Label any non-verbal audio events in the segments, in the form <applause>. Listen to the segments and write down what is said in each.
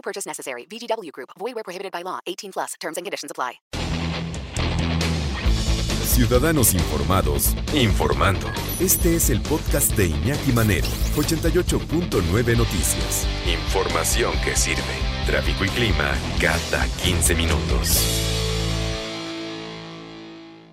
No purchase necessary. VGW Group. Void where prohibited by law. 18 plus. Terms and conditions apply. Ciudadanos informados, informando. Este es el podcast de Iñaki Manero, 88.9 Noticias. Información que sirve. Tráfico y clima cada 15 minutos.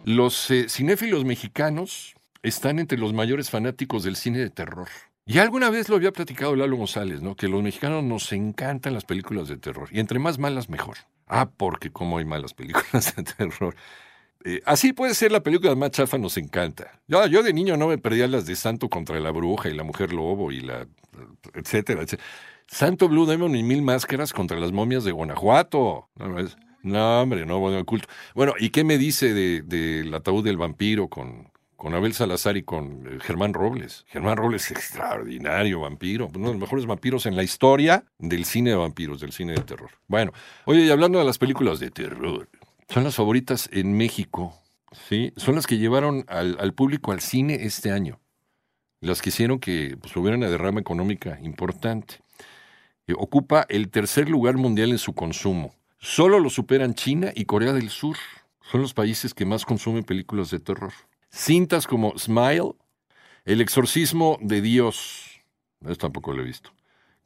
Los eh, cinéfilos mexicanos están entre los mayores fanáticos del cine de terror. Y alguna vez lo había platicado Lalo González, ¿no? Que los mexicanos nos encantan las películas de terror. Y entre más malas, mejor. Ah, porque como hay malas películas de terror. Eh, así puede ser la película más chafa, nos encanta. Yo, yo de niño no me perdía las de Santo contra la bruja y la mujer lobo y la. etcétera, etcétera. Santo Blue Demon y mil máscaras contra las momias de Guanajuato. ¿no? Hombre, no, bueno, culto. Bueno, ¿y qué me dice del de, del ataúd del vampiro con, con Abel Salazar y con eh, Germán Robles? Germán Robles, extraordinario vampiro, uno de los mejores vampiros en la historia del cine de vampiros, del cine de terror. Bueno, oye, y hablando de las películas de terror, son las favoritas en México, ¿sí? Son las que llevaron al, público al cine este año. Las que hicieron que pues, hubiera una derrama económica importante. Eh, ocupa el tercer lugar mundial en su consumo. Solo lo superan China y Corea del Sur. Son los países que más consumen películas de terror. Cintas como Smile, El exorcismo de Dios. Eso tampoco lo he visto.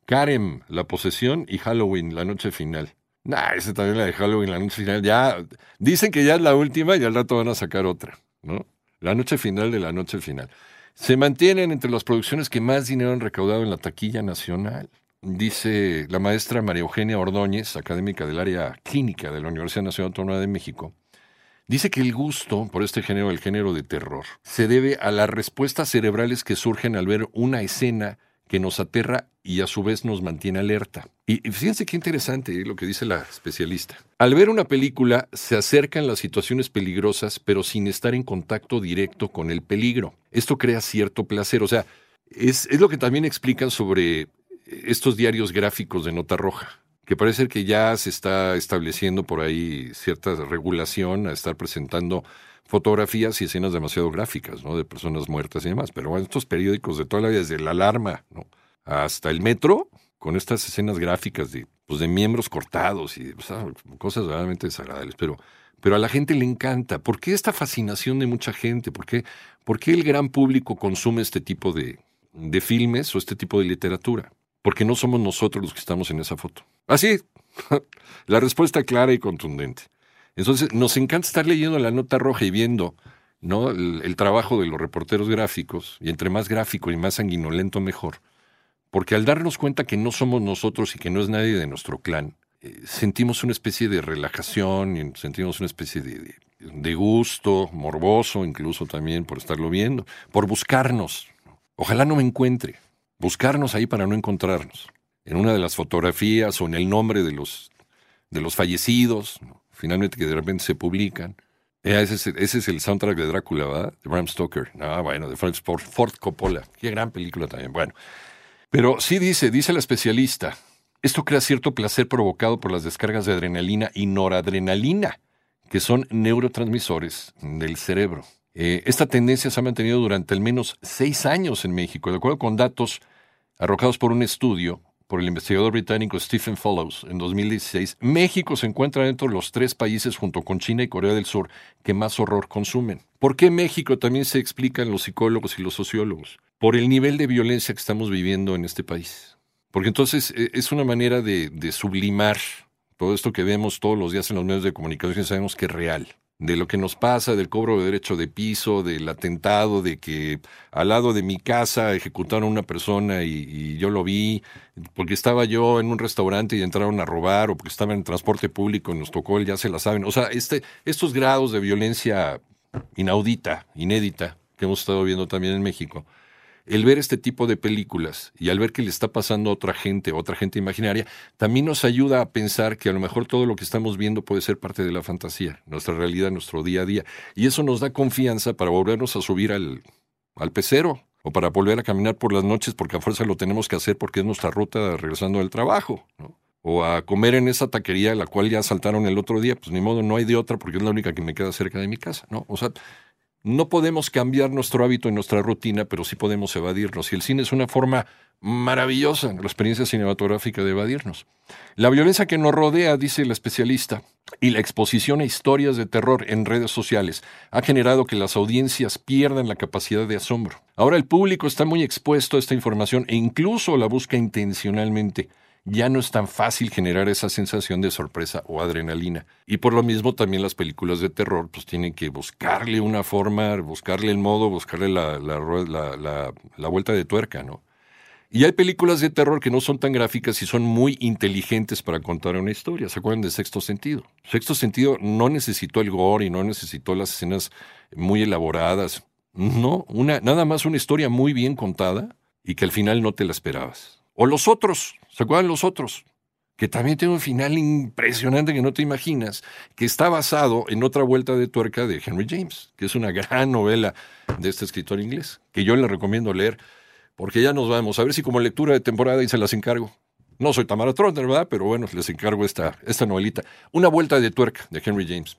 Karem, La posesión y Halloween, La noche final. Nah, esa también la de Halloween, La noche final. Ya dicen que ya es la última y al rato van a sacar otra, ¿no? La noche final de la noche final. Se mantienen entre las producciones que más dinero han recaudado en la taquilla nacional. Dice la maestra María Eugenia Ordóñez, académica del área clínica de la Universidad Nacional Autónoma de México, dice que el gusto por este género, el género de terror, se debe a las respuestas cerebrales que surgen al ver una escena que nos aterra y a su vez nos mantiene alerta. Y fíjense qué interesante eh, lo que dice la especialista. Al ver una película se acercan las situaciones peligrosas pero sin estar en contacto directo con el peligro. Esto crea cierto placer, o sea, es, es lo que también explican sobre estos diarios gráficos de nota roja, que parece que ya se está estableciendo por ahí cierta regulación a estar presentando fotografías y escenas demasiado gráficas, ¿no? De personas muertas y demás. Pero bueno, estos periódicos de toda la vida, desde la alarma. Hasta el metro, con estas escenas gráficas de, pues, de miembros cortados y o sea, cosas realmente desagradables. Pero, pero a la gente le encanta. ¿Por qué esta fascinación de mucha gente? ¿Por qué, por qué el gran público consume este tipo de, de filmes o este tipo de literatura? Porque no somos nosotros los que estamos en esa foto. Así, <laughs> la respuesta clara y contundente. Entonces, nos encanta estar leyendo la nota roja y viendo ¿no? el, trabajo de los reporteros gráficos, y entre más gráfico y más sanguinolento mejor, porque al darnos cuenta que no somos nosotros y que no es nadie de nuestro clan, eh, sentimos una especie de relajación, y sentimos una especie de gusto, morboso incluso también por estarlo viendo, por buscarnos. Ojalá no me encuentre, buscarnos ahí para no encontrarnos, en una de las fotografías o en el nombre de los, de los fallecidos, finalmente que de repente se publican. Eh, ese, es, el soundtrack de Drácula, ¿verdad? De Bram Stoker. Ah, bueno, de Francis Ford, Ford Coppola. Qué gran película también. Bueno, pero sí dice, dice la especialista, esto crea cierto placer provocado por las descargas de adrenalina y noradrenalina, que son neurotransmisores del cerebro. Eh, esta tendencia se ha mantenido durante al menos seis años en México, de acuerdo con datos arrojados por un estudio por el investigador británico Stephen Follows en 2016, México se encuentra dentro de los tres países junto con China y Corea del Sur que más horror consumen. ¿Por qué México también se explican los psicólogos y los sociólogos? Por el nivel de violencia que estamos viviendo en este país. Porque entonces eh, es una manera de, de sublimar todo esto que vemos todos los días en los medios de comunicación y sabemos que es real. De lo que nos pasa, del cobro de derecho de piso, del atentado, de que al lado de mi casa ejecutaron a una persona y, y yo lo vi, porque estaba yo en un restaurante y entraron a robar, o porque estaba en transporte público y nos tocó el ya se la saben. O sea, este, estos grados de violencia inaudita, inédita, que hemos estado viendo también en México, el ver este tipo de películas y al ver que le está pasando a otra gente, otra gente imaginaria, también nos ayuda a pensar que a lo mejor todo lo que estamos viendo puede ser parte de la fantasía, nuestra realidad, nuestro día a día. Y eso nos da confianza para volvernos a subir al, al pecero o para volver a caminar por las noches porque a fuerza lo tenemos que hacer porque es nuestra ruta regresando del trabajo. ¿no? o a comer en esa taquería la cual ya saltaron el otro día, pues ni modo, no hay de otra porque es la única que me queda cerca de mi casa, ¿no? O sea, no podemos cambiar nuestro hábito y nuestra rutina, pero sí podemos evadirnos. Y el cine es una forma maravillosa, la experiencia cinematográfica de evadirnos. La violencia que nos rodea, dice la especialista, y la exposición a historias de terror en redes sociales ha generado que las audiencias pierdan la capacidad de asombro. Ahora el público está muy expuesto a esta información e incluso la busca intencionalmente ya no es tan fácil generar esa sensación de sorpresa o adrenalina. Y por lo mismo también las películas de terror pues tienen que buscarle una forma, buscarle el modo, buscarle la, la, vuelta de tuerca, ¿no? Y hay películas de terror que no son tan gráficas y son muy inteligentes para contar una historia. ¿Se acuerdan de Sexto Sentido? Sexto Sentido no necesitó el gore y no necesitó las escenas muy elaboradas. No, una, nada más una historia muy bien contada y que al final no te la esperabas. O los otros, ¿se acuerdan los otros? Que también tiene un final impresionante que no te imaginas, que está basado en otra vuelta de tuerca de Henry James, que es una gran novela de este escritor inglés, que yo le recomiendo leer, porque ya nos vamos, a ver si como lectura de temporada y se las encargo. No soy Tamara Trotter, ¿verdad? Pero bueno, les encargo esta, esta novelita. Una vuelta de tuerca de Henry James.